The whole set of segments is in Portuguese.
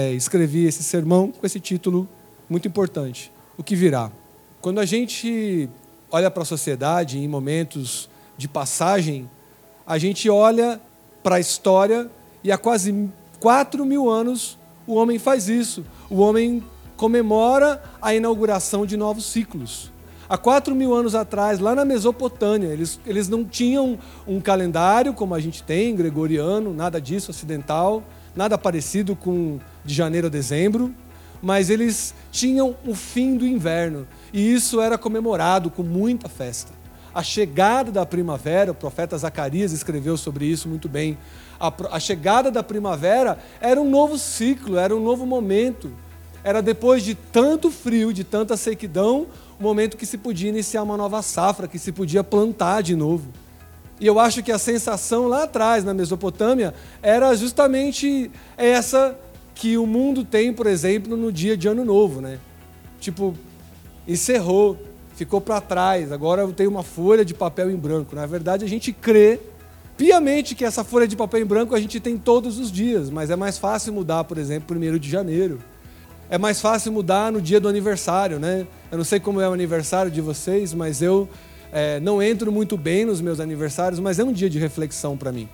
é, escrevi esse sermão com esse título muito importante: O que virá. Quando a gente olha para a sociedade em momentos de passagem, a gente olha para a história e há quase quatro mil anos o homem faz isso. O homem comemora a inauguração de novos ciclos. Há quatro mil anos atrás, lá na Mesopotâmia, eles, eles não tinham um calendário como a gente tem, gregoriano, nada disso, ocidental, nada parecido com de janeiro a dezembro, mas eles tinham o fim do inverno e isso era comemorado com muita festa. A chegada da primavera, o profeta Zacarias escreveu sobre isso muito bem. A, a chegada da primavera era um novo ciclo, era um novo momento. Era depois de tanto frio, de tanta sequidão, o momento que se podia iniciar uma nova safra, que se podia plantar de novo. E eu acho que a sensação lá atrás, na Mesopotâmia, era justamente essa que o mundo tem, por exemplo, no dia de Ano Novo, né? Tipo, encerrou, ficou para trás, agora eu tenho uma folha de papel em branco. Na verdade, a gente crê piamente que essa folha de papel em branco a gente tem todos os dias, mas é mais fácil mudar, por exemplo, 1 de janeiro é mais fácil mudar no dia do aniversário, né? Eu não sei como é o aniversário de vocês, mas eu é, não entro muito bem nos meus aniversários, mas é um dia de reflexão para mim.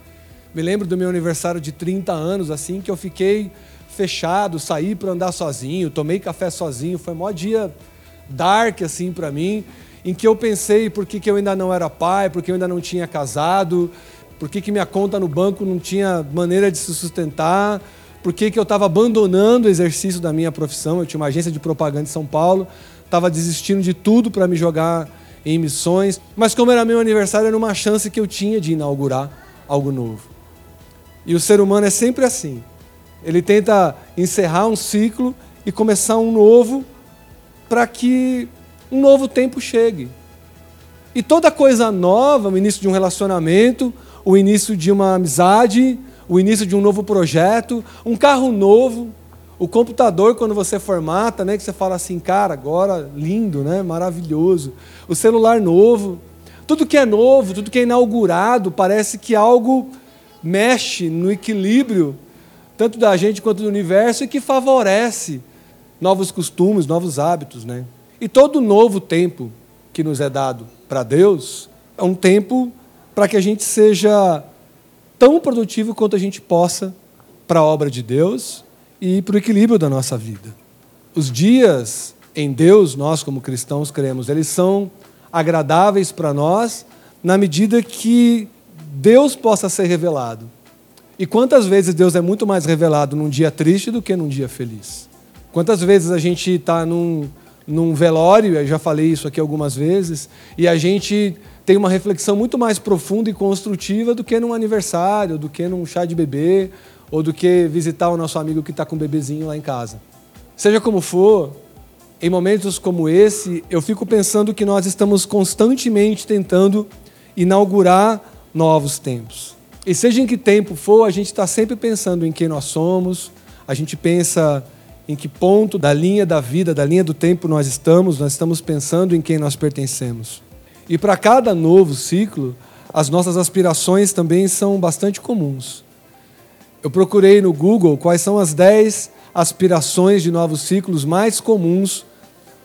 Me lembro do meu aniversário de 30 anos, assim, que eu fiquei fechado, saí para andar sozinho, tomei café sozinho, foi maior dia dark, assim, para mim, em que eu pensei por que, que eu ainda não era pai, por que eu ainda não tinha casado, por que, que minha conta no banco não tinha maneira de se sustentar, por que, que eu estava abandonando o exercício da minha profissão. Eu tinha uma agência de propaganda em São Paulo, estava desistindo de tudo para me jogar em missões. Mas como era meu aniversário, era uma chance que eu tinha de inaugurar algo novo. E o ser humano é sempre assim. Ele tenta encerrar um ciclo e começar um novo para que um novo tempo chegue. E toda coisa nova, o início de um relacionamento, o início de uma amizade, o início de um novo projeto, um carro novo, o computador quando você formata, né, que você fala assim, cara, agora lindo, né, maravilhoso. O celular novo, tudo que é novo, tudo que é inaugurado, parece que algo mexe no equilíbrio tanto da gente quanto do universo e que favorece novos costumes, novos hábitos, né? E todo novo tempo que nos é dado para Deus é um tempo para que a gente seja tão produtivo quanto a gente possa para a obra de Deus e para o equilíbrio da nossa vida. Os dias em Deus, nós como cristãos cremos, eles são agradáveis para nós na medida que Deus possa ser revelado. E quantas vezes Deus é muito mais revelado num dia triste do que num dia feliz? Quantas vezes a gente está num, num velório, eu já falei isso aqui algumas vezes, e a gente tem uma reflexão muito mais profunda e construtiva do que num aniversário, do que num chá de bebê, ou do que visitar o nosso amigo que está com bebezinho lá em casa. Seja como for, em momentos como esse, eu fico pensando que nós estamos constantemente tentando inaugurar novos tempos. E seja em que tempo for, a gente está sempre pensando em quem nós somos, a gente pensa em que ponto da linha da vida, da linha do tempo nós estamos, nós estamos pensando em quem nós pertencemos. E para cada novo ciclo, as nossas aspirações também são bastante comuns. Eu procurei no Google quais são as 10 aspirações de novos ciclos mais comuns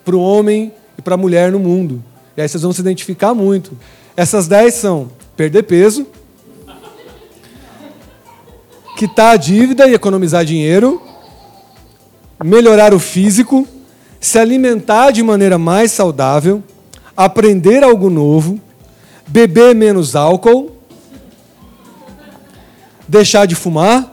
para o homem e para a mulher no mundo. E aí vocês vão se identificar muito. Essas 10 são perder peso, quitar a dívida e economizar dinheiro, melhorar o físico, se alimentar de maneira mais saudável, aprender algo novo, beber menos álcool, deixar de fumar,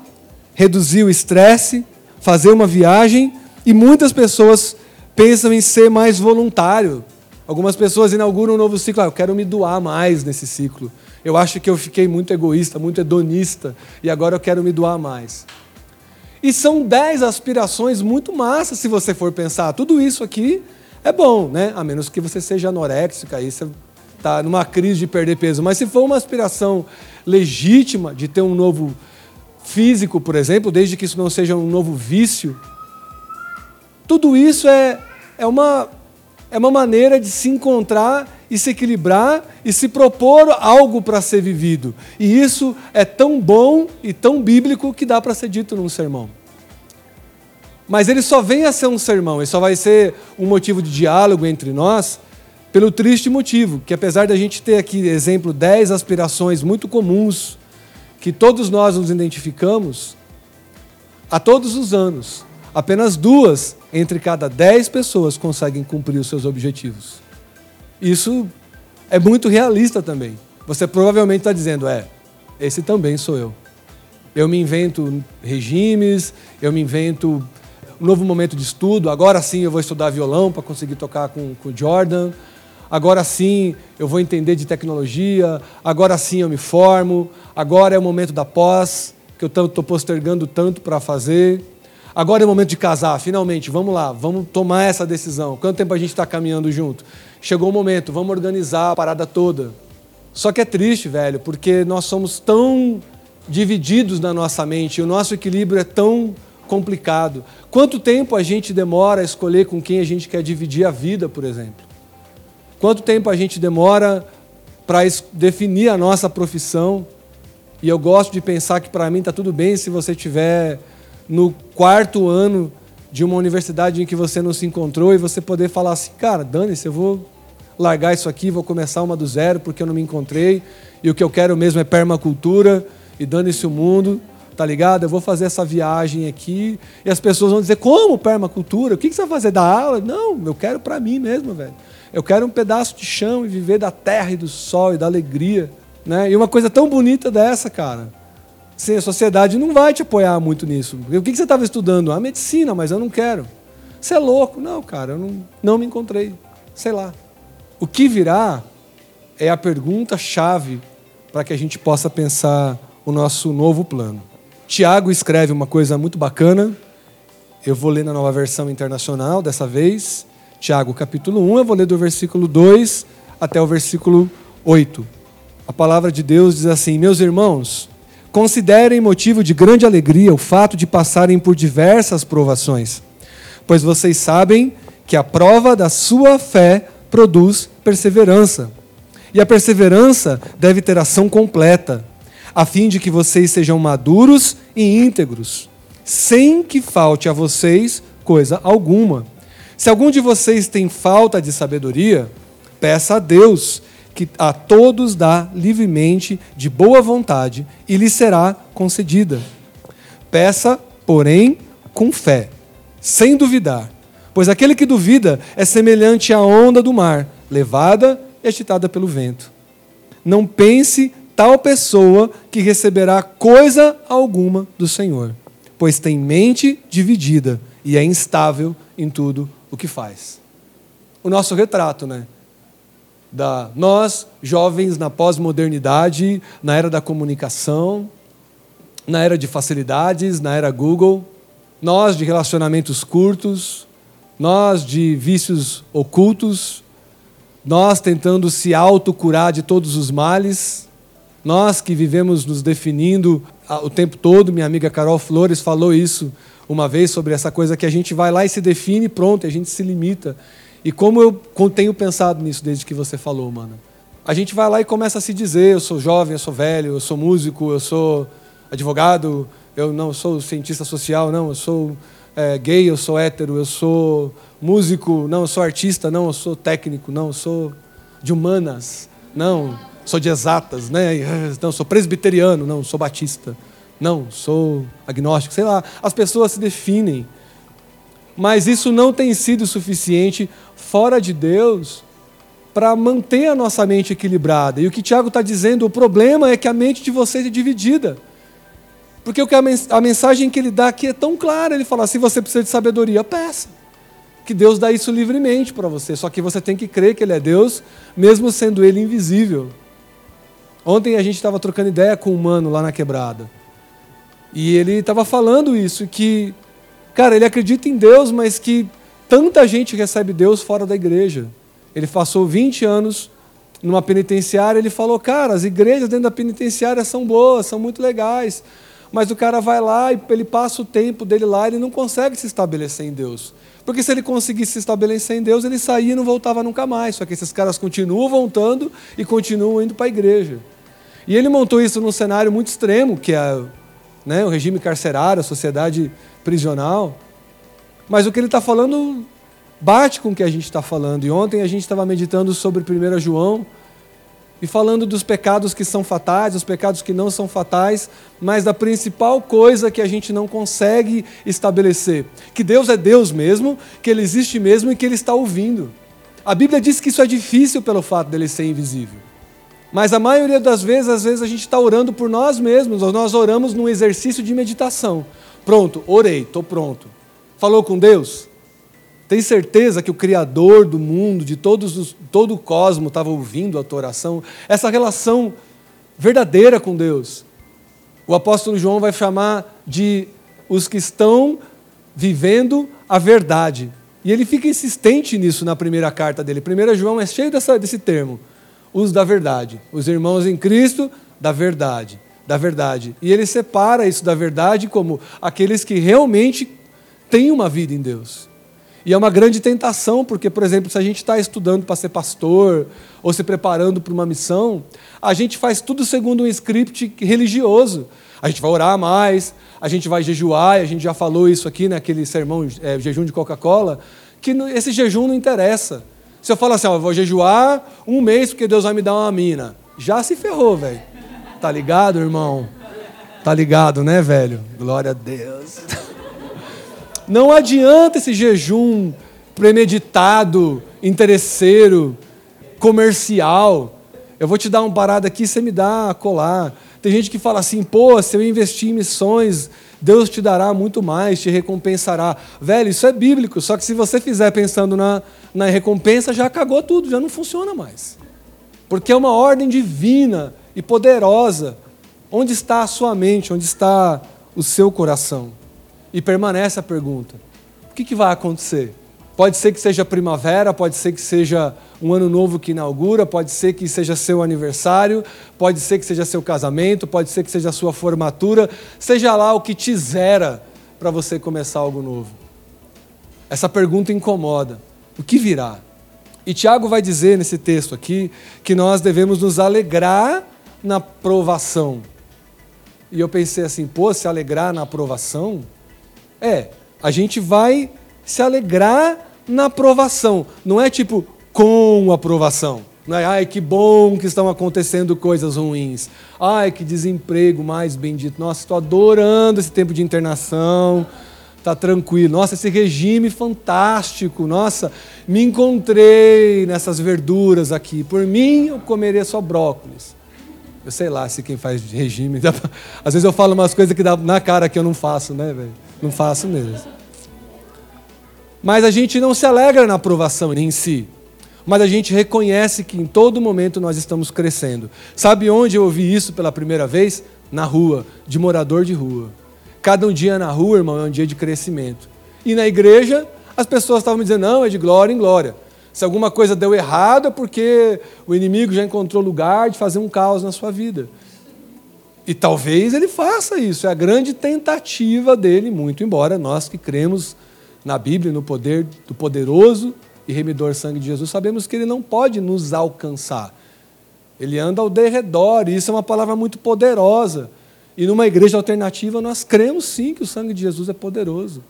reduzir o estresse, fazer uma viagem e muitas pessoas pensam em ser mais voluntário. Algumas pessoas inauguram um novo ciclo. Ah, eu quero me doar mais nesse ciclo. Eu acho que eu fiquei muito egoísta, muito hedonista e agora eu quero me doar mais. E são dez aspirações muito massas se você for pensar. Tudo isso aqui é bom, né? A menos que você seja anoréxica, aí você está numa crise de perder peso. Mas se for uma aspiração legítima de ter um novo físico, por exemplo, desde que isso não seja um novo vício, tudo isso é, é, uma, é uma maneira de se encontrar e se equilibrar e se propor algo para ser vivido. E isso é tão bom e tão bíblico que dá para ser dito num sermão. Mas ele só vem a ser um sermão, ele só vai ser um motivo de diálogo entre nós pelo triste motivo que, apesar da gente ter aqui, exemplo, dez aspirações muito comuns, que todos nós nos identificamos, a todos os anos, apenas duas entre cada dez pessoas conseguem cumprir os seus objetivos. Isso é muito realista também. Você provavelmente está dizendo, é, esse também sou eu. Eu me invento regimes, eu me invento um novo momento de estudo. Agora sim eu vou estudar violão para conseguir tocar com o Jordan. Agora sim eu vou entender de tecnologia. Agora sim eu me formo. Agora é o momento da pós, que eu estou postergando tanto para fazer. Agora é o momento de casar, finalmente, vamos lá, vamos tomar essa decisão. Quanto tempo a gente está caminhando junto? Chegou o momento, vamos organizar a parada toda. Só que é triste, velho, porque nós somos tão divididos na nossa mente, o nosso equilíbrio é tão complicado. Quanto tempo a gente demora a escolher com quem a gente quer dividir a vida, por exemplo? Quanto tempo a gente demora para definir a nossa profissão? E eu gosto de pensar que para mim está tudo bem se você tiver no quarto ano de uma universidade em que você não se encontrou e você poder falar assim, cara, dane-se, eu vou largar isso aqui, vou começar uma do zero porque eu não me encontrei e o que eu quero mesmo é permacultura e dane-se o mundo, tá ligado? Eu vou fazer essa viagem aqui e as pessoas vão dizer: como permacultura? O que você vai fazer? da aula? Não, eu quero para mim mesmo, velho. Eu quero um pedaço de chão e viver da terra e do sol e da alegria. Né? E uma coisa tão bonita dessa, cara. Sim, a sociedade não vai te apoiar muito nisso. O que você estava estudando? A medicina, mas eu não quero. Você é louco? Não, cara, eu não, não me encontrei. Sei lá. O que virá é a pergunta-chave para que a gente possa pensar o nosso novo plano. Tiago escreve uma coisa muito bacana. Eu vou ler na nova versão internacional dessa vez. Tiago, capítulo 1, eu vou ler do versículo 2 até o versículo 8. A palavra de Deus diz assim: Meus irmãos, considerem motivo de grande alegria o fato de passarem por diversas provações, pois vocês sabem que a prova da sua fé produz perseverança. E a perseverança deve ter ação completa a fim de que vocês sejam maduros e íntegros, sem que falte a vocês coisa alguma. Se algum de vocês tem falta de sabedoria, peça a Deus, que a todos dá livremente, de boa vontade, e lhe será concedida. Peça, porém, com fé, sem duvidar, pois aquele que duvida é semelhante à onda do mar, levada e agitada pelo vento. Não pense tal pessoa que receberá coisa alguma do Senhor, pois tem mente dividida e é instável em tudo o que faz. O nosso retrato, né? Da nós, jovens na pós-modernidade, na era da comunicação, na era de facilidades, na era Google, nós de relacionamentos curtos, nós de vícios ocultos, nós tentando se autocurar de todos os males, nós que vivemos nos definindo o tempo todo, minha amiga Carol Flores falou isso uma vez sobre essa coisa que a gente vai lá e se define pronto, a gente se limita. E como eu tenho pensado nisso desde que você falou, mano. A gente vai lá e começa a se dizer, eu sou jovem, eu sou velho, eu sou músico, eu sou advogado, eu não sou cientista social, não, eu sou é, gay, eu sou hétero, eu sou músico, não, eu sou artista, não, eu sou técnico, não, eu sou de humanas, não, sou de exatas, né? Não, sou presbiteriano, não, sou batista. Não, sou agnóstico, sei lá. As pessoas se definem. Mas isso não tem sido suficiente fora de Deus para manter a nossa mente equilibrada. E o que Tiago está dizendo, o problema é que a mente de vocês é dividida. Porque a mensagem que ele dá aqui é tão clara. Ele fala: se você precisa de sabedoria, peça. Que Deus dá isso livremente para você. Só que você tem que crer que Ele é Deus, mesmo sendo Ele invisível. Ontem a gente estava trocando ideia com um mano lá na quebrada. E ele estava falando isso, que, cara, ele acredita em Deus, mas que tanta gente recebe Deus fora da igreja. Ele passou 20 anos numa penitenciária, ele falou, cara, as igrejas dentro da penitenciária são boas, são muito legais. Mas o cara vai lá e ele passa o tempo dele lá, ele não consegue se estabelecer em Deus. Porque se ele conseguisse se estabelecer em Deus, ele saía e não voltava nunca mais. Só que esses caras continuam voltando e continuam indo para a igreja. E ele montou isso num cenário muito extremo, que é né, o regime carcerário, a sociedade prisional. Mas o que ele está falando bate com o que a gente está falando. E ontem a gente estava meditando sobre 1 João e falando dos pecados que são fatais, dos pecados que não são fatais, mas da principal coisa que a gente não consegue estabelecer: que Deus é Deus mesmo, que Ele existe mesmo e que Ele está ouvindo. A Bíblia diz que isso é difícil pelo fato dele ser invisível. Mas a maioria das vezes, às vezes a gente está orando por nós mesmos, ou nós oramos num exercício de meditação. Pronto, orei, estou pronto. Falou com Deus? Tem certeza que o Criador do mundo, de todos os, todo o cosmos, estava ouvindo a tua oração? Essa relação verdadeira com Deus. O apóstolo João vai chamar de os que estão vivendo a verdade. E ele fica insistente nisso na primeira carta dele. 1 João é cheio dessa, desse termo, os da verdade. Os irmãos em Cristo, da verdade. Da verdade. E ele separa isso da verdade como aqueles que realmente têm uma vida em Deus. E é uma grande tentação, porque, por exemplo, se a gente está estudando para ser pastor ou se preparando para uma missão, a gente faz tudo segundo um script religioso. A gente vai orar mais, a gente vai jejuar, a gente já falou isso aqui naquele sermão é, jejum de Coca-Cola, que esse jejum não interessa. Se eu falo assim, ó, eu vou jejuar um mês porque Deus vai me dar uma mina, já se ferrou, velho. Tá ligado, irmão? Tá ligado, né, velho? Glória a Deus. Não adianta esse jejum premeditado, interesseiro, comercial. Eu vou te dar um parada aqui, você me dá a colar. Tem gente que fala assim, pô, se eu investir em missões, Deus te dará muito mais, te recompensará. Velho, isso é bíblico, só que se você fizer pensando na, na recompensa, já cagou tudo, já não funciona mais. Porque é uma ordem divina e poderosa. Onde está a sua mente? Onde está o seu coração? E permanece a pergunta: o que, que vai acontecer? Pode ser que seja primavera, pode ser que seja um ano novo que inaugura, pode ser que seja seu aniversário, pode ser que seja seu casamento, pode ser que seja sua formatura, seja lá o que te zera para você começar algo novo. Essa pergunta incomoda. O que virá? E Tiago vai dizer nesse texto aqui que nós devemos nos alegrar na provação. E eu pensei assim, pô, se alegrar na aprovação? É, a gente vai se alegrar na aprovação. Não é tipo com aprovação. Não é, ai, que bom que estão acontecendo coisas ruins. Ai, que desemprego mais bendito. Nossa, estou adorando esse tempo de internação. Tá tranquilo. Nossa, esse regime fantástico. Nossa, me encontrei nessas verduras aqui. Por mim, eu comeria só brócolis. Eu sei lá se quem faz regime. Às vezes eu falo umas coisas que dá na cara que eu não faço, né, velho? Não faço mesmo. Mas a gente não se alegra na aprovação em si. Mas a gente reconhece que em todo momento nós estamos crescendo. Sabe onde eu ouvi isso pela primeira vez? Na rua, de morador de rua. Cada um dia na rua, irmão, é um dia de crescimento. E na igreja, as pessoas estavam me dizendo: não, é de glória em glória. Se alguma coisa deu errado é porque o inimigo já encontrou lugar de fazer um caos na sua vida. E talvez ele faça isso, é a grande tentativa dele, muito embora nós que cremos na Bíblia, no poder do poderoso e remidor sangue de Jesus, sabemos que ele não pode nos alcançar. Ele anda ao derredor, e isso é uma palavra muito poderosa. E numa igreja alternativa, nós cremos sim que o sangue de Jesus é poderoso.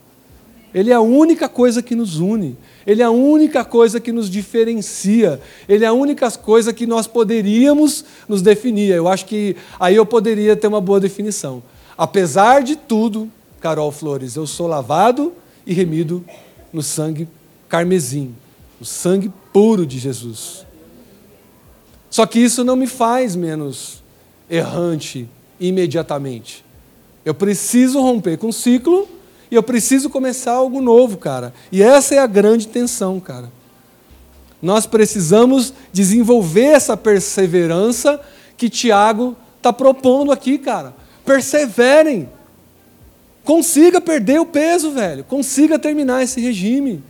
Ele é a única coisa que nos une. Ele é a única coisa que nos diferencia. Ele é a única coisa que nós poderíamos nos definir. Eu acho que aí eu poderia ter uma boa definição. Apesar de tudo, Carol Flores, eu sou lavado e remido no sangue carmesim, no sangue puro de Jesus. Só que isso não me faz menos errante imediatamente. Eu preciso romper com o ciclo e eu preciso começar algo novo, cara. E essa é a grande tensão, cara. Nós precisamos desenvolver essa perseverança que Tiago está propondo aqui, cara. Perseverem. Consiga perder o peso, velho. Consiga terminar esse regime.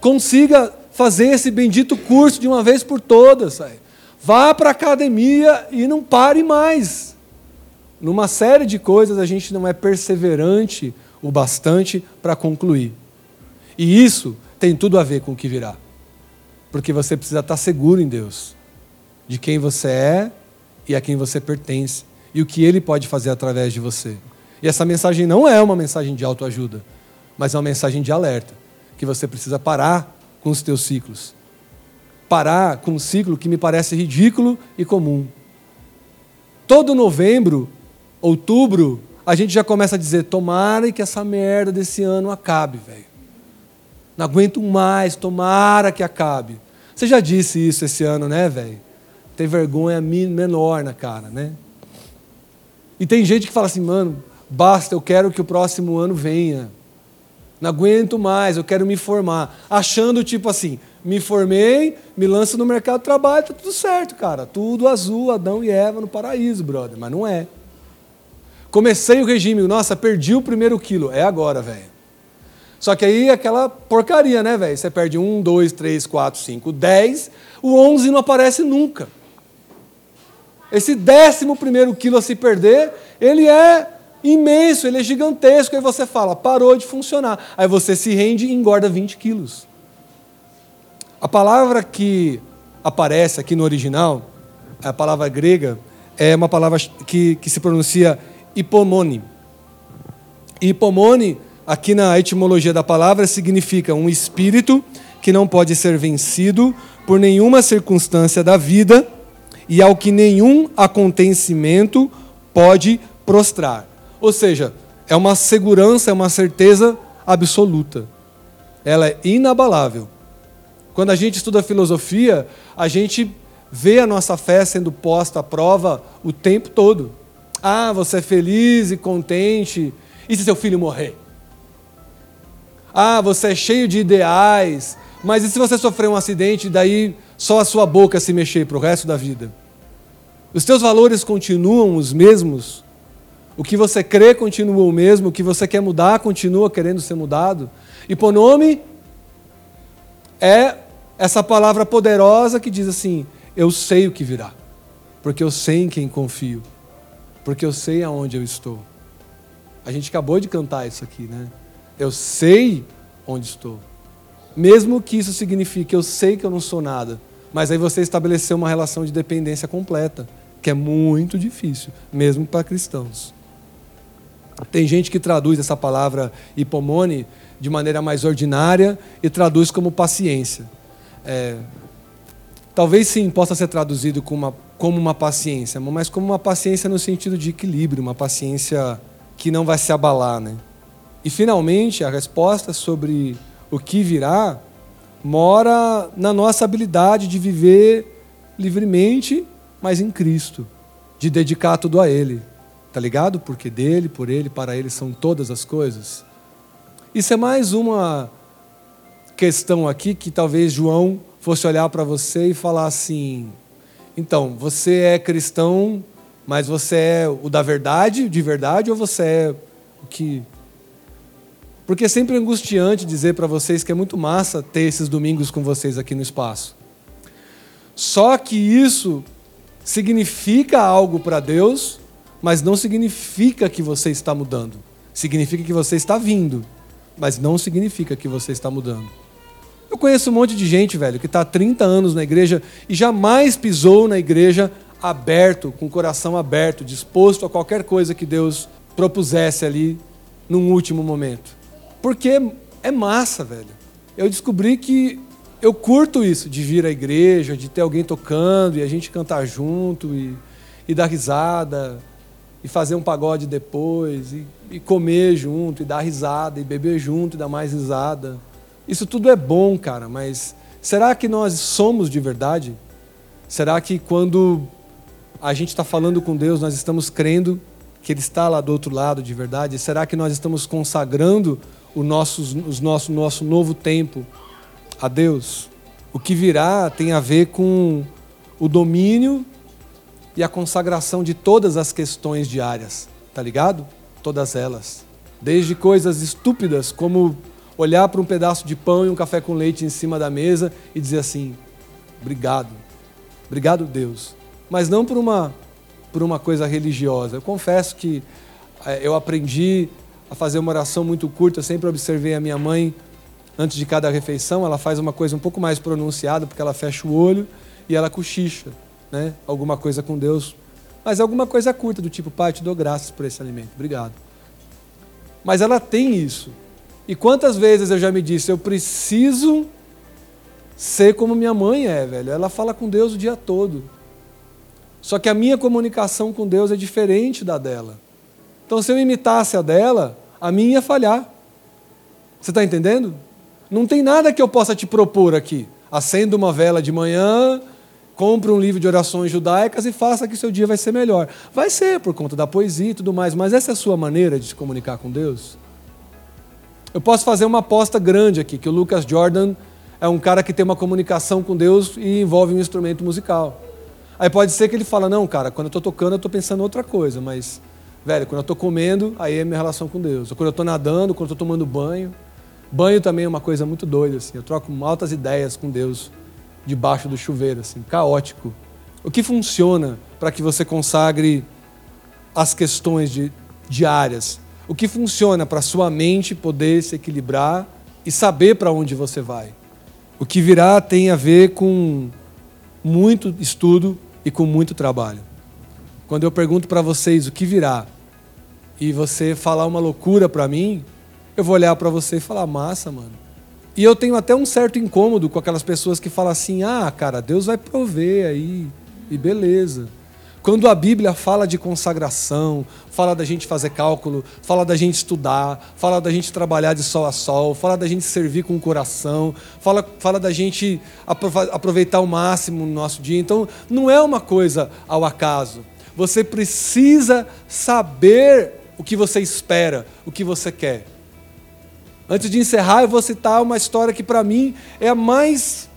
Consiga fazer esse bendito curso de uma vez por todas. Vá para a academia e não pare mais. Numa série de coisas a gente não é perseverante o bastante para concluir. E isso tem tudo a ver com o que virá. Porque você precisa estar seguro em Deus, de quem você é e a quem você pertence, e o que Ele pode fazer através de você. E essa mensagem não é uma mensagem de autoajuda. mas é uma mensagem de alerta, que você precisa parar com os teus ciclos. Parar com um ciclo que me parece ridículo e comum. Todo novembro, outubro, a gente já começa a dizer: tomara que essa merda desse ano acabe, velho. Não aguento mais, tomara que acabe. Você já disse isso esse ano, né, velho? Tem vergonha menor na cara, né? E tem gente que fala assim, mano, basta, eu quero que o próximo ano venha. Não aguento mais, eu quero me formar. Achando tipo assim, me formei, me lanço no mercado de trabalho, tá tudo certo, cara. Tudo azul, Adão e Eva no paraíso, brother. Mas não é. Comecei o regime, nossa, perdi o primeiro quilo. É agora, velho. Só que aí é aquela porcaria, né, velho? Você perde um, dois, três, quatro, cinco, dez, o onze não aparece nunca. Esse décimo primeiro quilo a se perder, ele é imenso, ele é gigantesco. Aí você fala, parou de funcionar. Aí você se rende e engorda 20 quilos. A palavra que aparece aqui no original, a palavra grega, é uma palavra que, que se pronuncia hipomone. Hipomone, aqui na etimologia da palavra, significa um espírito que não pode ser vencido por nenhuma circunstância da vida e ao que nenhum acontecimento pode prostrar. Ou seja, é uma segurança, é uma certeza absoluta. Ela é inabalável. Quando a gente estuda filosofia, a gente vê a nossa fé sendo posta à prova o tempo todo. Ah, você é feliz e contente. E se seu filho morrer? Ah, você é cheio de ideais. Mas e se você sofrer um acidente e daí só a sua boca se mexer para o resto da vida? Os teus valores continuam os mesmos? O que você crê continua o mesmo? O que você quer mudar continua querendo ser mudado? Hiponome é essa palavra poderosa que diz assim: Eu sei o que virá, porque eu sei em quem confio, porque eu sei aonde eu estou. A gente acabou de cantar isso aqui, né? Eu sei onde estou. Mesmo que isso signifique eu sei que eu não sou nada, mas aí você estabeleceu uma relação de dependência completa, que é muito difícil, mesmo para cristãos. Tem gente que traduz essa palavra hipomone de maneira mais ordinária e traduz como paciência. É, talvez sim possa ser traduzido como uma, como uma paciência, mas como uma paciência no sentido de equilíbrio, uma paciência que não vai se abalar. Né? E finalmente, a resposta sobre o que virá mora na nossa habilidade de viver livremente, mas em Cristo, de dedicar tudo a Ele. Tá ligado? Porque dele, por ele, para ele são todas as coisas. Isso é mais uma questão aqui que talvez João fosse olhar para você e falar assim: então, você é cristão, mas você é o da verdade, de verdade, ou você é o que porque é sempre angustiante dizer para vocês que é muito massa ter esses domingos com vocês aqui no espaço. Só que isso significa algo para Deus, mas não significa que você está mudando. Significa que você está vindo, mas não significa que você está mudando. Eu conheço um monte de gente, velho, que está há 30 anos na igreja e jamais pisou na igreja aberto, com o coração aberto, disposto a qualquer coisa que Deus propusesse ali num último momento. Porque é massa, velho. Eu descobri que eu curto isso, de vir à igreja, de ter alguém tocando e a gente cantar junto e, e dar risada, e fazer um pagode depois, e, e comer junto, e dar risada, e beber junto, e dar mais risada. Isso tudo é bom, cara, mas será que nós somos de verdade? Será que quando a gente está falando com Deus, nós estamos crendo que Ele está lá do outro lado de verdade? Será que nós estamos consagrando o nosso, os nosso, nosso novo tempo a Deus. O que virá tem a ver com o domínio e a consagração de todas as questões diárias, tá ligado? Todas elas. Desde coisas estúpidas como olhar para um pedaço de pão e um café com leite em cima da mesa e dizer assim: obrigado, obrigado Deus. Mas não por uma, por uma coisa religiosa. Eu confesso que eh, eu aprendi a fazer uma oração muito curta. Eu sempre observei a minha mãe, antes de cada refeição, ela faz uma coisa um pouco mais pronunciada, porque ela fecha o olho e ela cochicha, né? alguma coisa com Deus. Mas alguma coisa curta, do tipo, Pai, te dou graças por esse alimento, obrigado. Mas ela tem isso. E quantas vezes eu já me disse, eu preciso ser como minha mãe é, velho. Ela fala com Deus o dia todo. Só que a minha comunicação com Deus é diferente da dela. Então, se eu imitasse a dela, a minha ia falhar. Você está entendendo? Não tem nada que eu possa te propor aqui. Acenda uma vela de manhã, compre um livro de orações judaicas e faça que seu dia vai ser melhor. Vai ser por conta da poesia e tudo mais, mas essa é a sua maneira de se comunicar com Deus? Eu posso fazer uma aposta grande aqui, que o Lucas Jordan é um cara que tem uma comunicação com Deus e envolve um instrumento musical. Aí pode ser que ele fala, não, cara, quando eu estou tocando eu estou pensando outra coisa, mas, velho, quando eu estou comendo, aí é minha relação com Deus. Ou quando eu estou nadando, quando eu estou tomando banho. Banho também é uma coisa muito doida, assim. Eu troco altas ideias com Deus debaixo do chuveiro, assim, caótico. O que funciona para que você consagre as questões de, diárias? O que funciona para sua mente poder se equilibrar e saber para onde você vai? O que virá tem a ver com muito estudo e com muito trabalho. Quando eu pergunto para vocês o que virá e você falar uma loucura para mim, eu vou olhar para você e falar: massa, mano. E eu tenho até um certo incômodo com aquelas pessoas que falam assim: ah, cara, Deus vai prover aí, e beleza. Quando a Bíblia fala de consagração, fala da gente fazer cálculo, fala da gente estudar, fala da gente trabalhar de sol a sol, fala da gente servir com o coração, fala, fala da gente aproveitar o máximo no nosso dia. Então, não é uma coisa ao acaso. Você precisa saber o que você espera, o que você quer. Antes de encerrar, eu vou citar uma história que, para mim, é a mais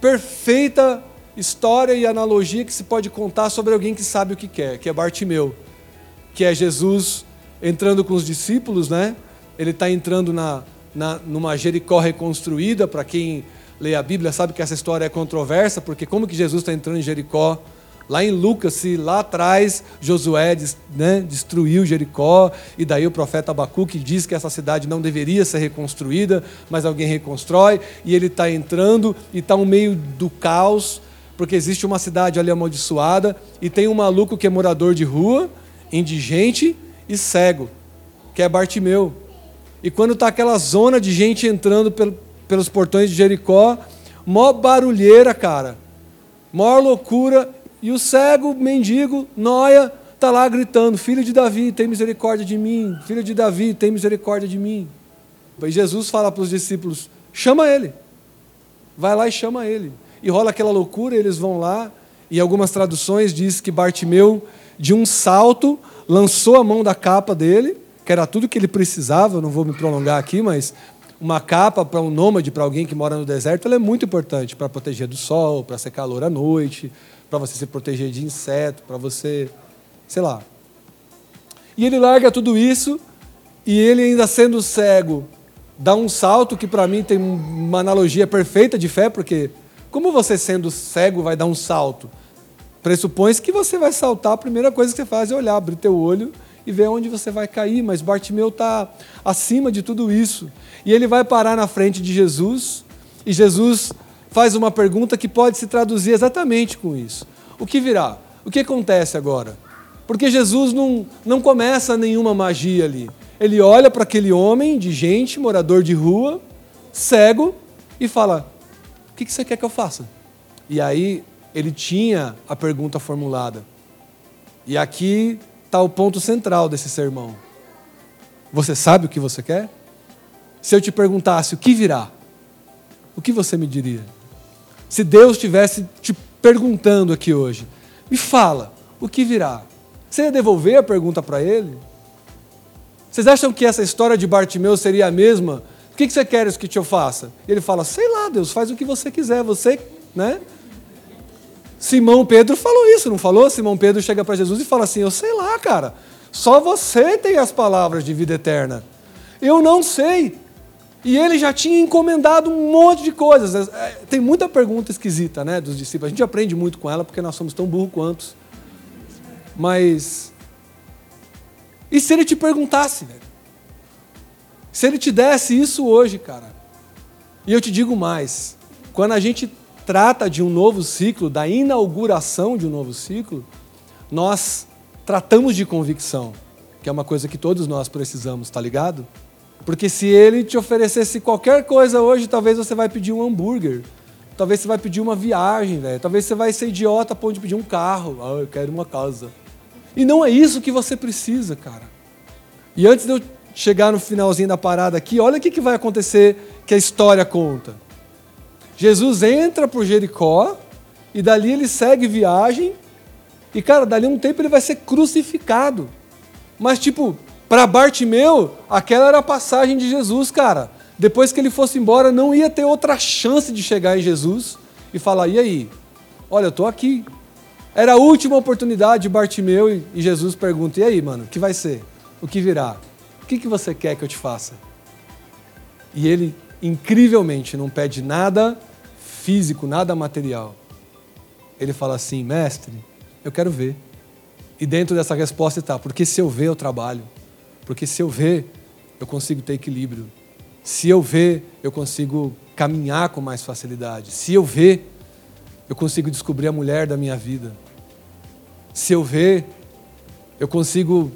perfeita história e analogia que se pode contar sobre alguém que sabe o que quer, que é Bartimeu, que é Jesus entrando com os discípulos, né? Ele está entrando na, na, numa Jericó reconstruída. Para quem lê a Bíblia sabe que essa história é controversa, porque como que Jesus está entrando em Jericó? Lá em Lucas, se lá atrás Josué né, destruiu Jericó, e daí o profeta Abacuque diz que essa cidade não deveria ser reconstruída, mas alguém reconstrói, e ele está entrando e está no meio do caos, porque existe uma cidade ali amaldiçoada e tem um maluco que é morador de rua, indigente e cego, que é Bartimeu. E quando está aquela zona de gente entrando pelos portões de Jericó, mó barulheira, cara, maior loucura, e o cego, mendigo, noia, está lá gritando: Filho de Davi, tem misericórdia de mim, filho de Davi, tem misericórdia de mim. E Jesus fala para os discípulos: chama ele, vai lá e chama ele e rola aquela loucura, eles vão lá, e algumas traduções diz que Bartimeu, de um salto, lançou a mão da capa dele, que era tudo que ele precisava, não vou me prolongar aqui, mas uma capa para um nômade, para alguém que mora no deserto, ela é muito importante para proteger do sol, para ser calor à noite, para você se proteger de inseto, para você, sei lá. E ele larga tudo isso e ele ainda sendo cego, dá um salto que para mim tem uma analogia perfeita de fé, porque como você, sendo cego, vai dar um salto? Pressupõe que você vai saltar, a primeira coisa que você faz é olhar, abrir teu olho e ver onde você vai cair. Mas Bartimeu está acima de tudo isso. E ele vai parar na frente de Jesus, e Jesus faz uma pergunta que pode se traduzir exatamente com isso. O que virá? O que acontece agora? Porque Jesus não, não começa nenhuma magia ali. Ele olha para aquele homem de gente, morador de rua, cego, e fala: que, que você quer que eu faça? E aí ele tinha a pergunta formulada. E aqui está o ponto central desse sermão. Você sabe o que você quer? Se eu te perguntasse o que virá, o que você me diria? Se Deus estivesse te perguntando aqui hoje, me fala, o que virá? Você ia devolver a pergunta para ele? Vocês acham que essa história de Bartimeu seria a mesma que, que você queres que eu faça? E ele fala, sei lá, Deus, faz o que você quiser, você, né? Simão Pedro falou isso, não falou? Simão Pedro chega para Jesus e fala assim: Eu sei lá, cara, só você tem as palavras de vida eterna. Eu não sei. E ele já tinha encomendado um monte de coisas. É, tem muita pergunta esquisita, né, dos discípulos. A gente aprende muito com ela porque nós somos tão burros quanto. Mas. E se ele te perguntasse, velho? Se ele te desse isso hoje, cara. E eu te digo mais: quando a gente trata de um novo ciclo, da inauguração de um novo ciclo, nós tratamos de convicção, que é uma coisa que todos nós precisamos, tá ligado? Porque se ele te oferecesse qualquer coisa hoje, talvez você vai pedir um hambúrguer. Talvez você vai pedir uma viagem, velho. Talvez você vai ser idiota a ponto de pedir um carro. Ah, eu quero uma casa. E não é isso que você precisa, cara. E antes de eu chegar no finalzinho da parada aqui, olha o que, que vai acontecer que a história conta. Jesus entra por Jericó e dali ele segue viagem e, cara, dali um tempo ele vai ser crucificado. Mas, tipo, para Bartimeu, aquela era a passagem de Jesus, cara. Depois que ele fosse embora, não ia ter outra chance de chegar em Jesus e falar: e aí? Olha, eu estou aqui. Era a última oportunidade de Bartimeu e Jesus pergunta: e aí, mano, o que vai ser? O que virá? O que, que você quer que eu te faça? E ele, incrivelmente, não pede nada físico, nada material. Ele fala assim: mestre, eu quero ver. E dentro dessa resposta está: porque se eu ver, eu trabalho. Porque se eu ver, eu consigo ter equilíbrio. Se eu ver, eu consigo caminhar com mais facilidade. Se eu ver, eu consigo descobrir a mulher da minha vida. Se eu ver, eu consigo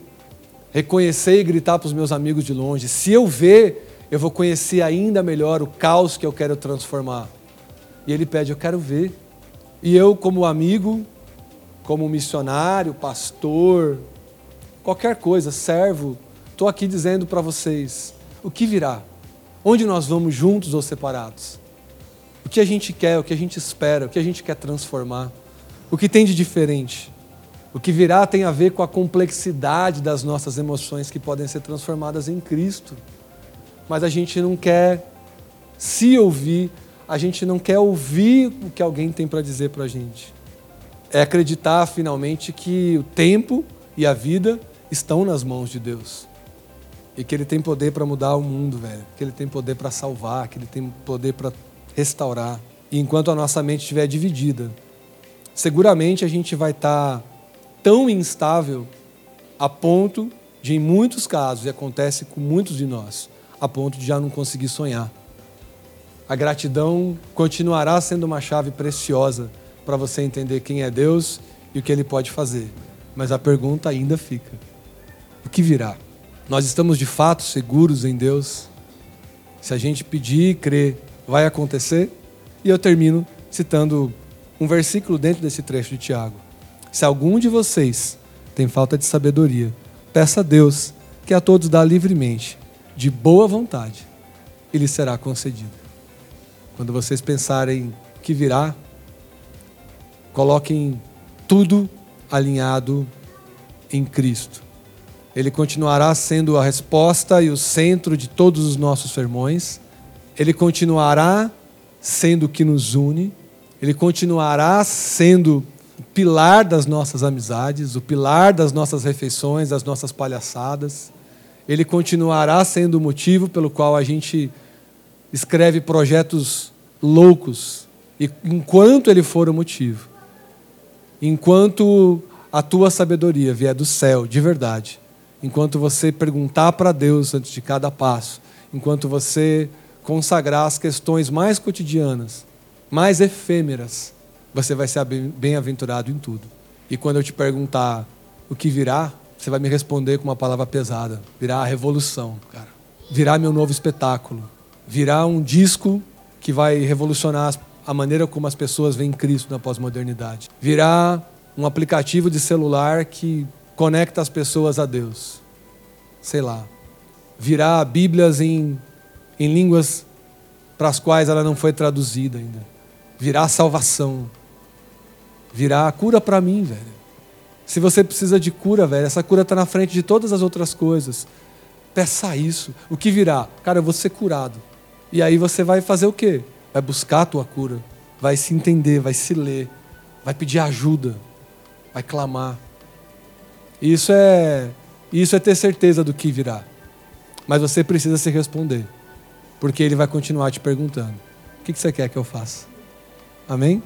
reconhecer e gritar para os meus amigos de longe. Se eu ver, eu vou conhecer ainda melhor o caos que eu quero transformar. E ele pede: Eu quero ver. E eu, como amigo, como missionário, pastor, qualquer coisa, servo, estou aqui dizendo para vocês o que virá. Onde nós vamos juntos ou separados? O que a gente quer, o que a gente espera, o que a gente quer transformar? O que tem de diferente? O que virá tem a ver com a complexidade das nossas emoções que podem ser transformadas em Cristo. Mas a gente não quer se ouvir, a gente não quer ouvir o que alguém tem para dizer para a gente. É acreditar finalmente que o tempo e a vida estão nas mãos de Deus. E que ele tem poder para mudar o mundo, velho. Que ele tem poder para salvar, que ele tem poder para restaurar. E enquanto a nossa mente estiver dividida, seguramente a gente vai estar tá tão instável a ponto de, em muitos casos, e acontece com muitos de nós, a ponto de já não conseguir sonhar. A gratidão continuará sendo uma chave preciosa para você entender quem é Deus e o que Ele pode fazer. Mas a pergunta ainda fica: o que virá? Nós estamos de fato seguros em Deus? Se a gente pedir e crer, vai acontecer? E eu termino citando um versículo dentro desse trecho de Tiago. Se algum de vocês tem falta de sabedoria, peça a Deus, que a todos dá livremente, de boa vontade, e lhe será concedido. Quando vocês pensarem que virá, coloquem tudo alinhado em Cristo. Ele continuará sendo a resposta e o centro de todos os nossos sermões. Ele continuará sendo o que nos une. Ele continuará sendo o pilar das nossas amizades, o pilar das nossas refeições, das nossas palhaçadas. Ele continuará sendo o motivo pelo qual a gente escreve projetos loucos. E enquanto ele for o motivo, enquanto a tua sabedoria vier do céu, de verdade, enquanto você perguntar para Deus antes de cada passo, enquanto você consagrar as questões mais cotidianas, mais efêmeras, você vai ser bem-aventurado em tudo. E quando eu te perguntar o que virá, você vai me responder com uma palavra pesada: virá a revolução, cara. Virá meu novo espetáculo. Virá um disco que vai revolucionar a maneira como as pessoas veem Cristo na pós-modernidade. Virá um aplicativo de celular que conecta as pessoas a Deus. Sei lá. Virá Bíblias em, em línguas para as quais ela não foi traduzida ainda. Virá salvação. Virá a cura para mim, velho. Se você precisa de cura, velho, essa cura está na frente de todas as outras coisas. Peça isso. O que virá? Cara, eu vou ser curado. E aí você vai fazer o quê? Vai buscar a tua cura. Vai se entender, vai se ler. Vai pedir ajuda. Vai clamar. Isso é, isso é ter certeza do que virá. Mas você precisa se responder. Porque ele vai continuar te perguntando: o que você quer que eu faça? Amém?